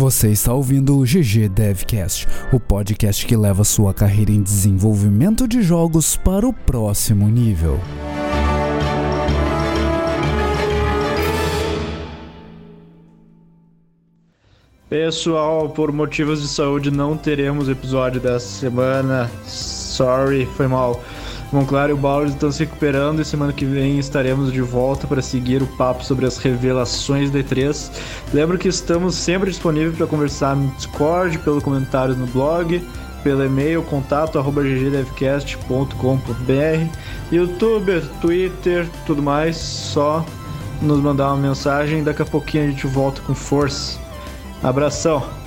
Você está ouvindo o GG Devcast, o podcast que leva sua carreira em desenvolvimento de jogos para o próximo nível. Pessoal, por motivos de saúde não teremos episódio dessa semana. Sorry, foi mal. Monclar e o Bauer estão se recuperando e semana que vem estaremos de volta para seguir o papo sobre as revelações da E3. Lembro que estamos sempre disponíveis para conversar no Discord, pelo comentário no blog, pelo e-mail contato@ggdevcast.com.br, YouTube, Twitter, tudo mais, só nos mandar uma mensagem, daqui a pouquinho a gente volta com força. Abração.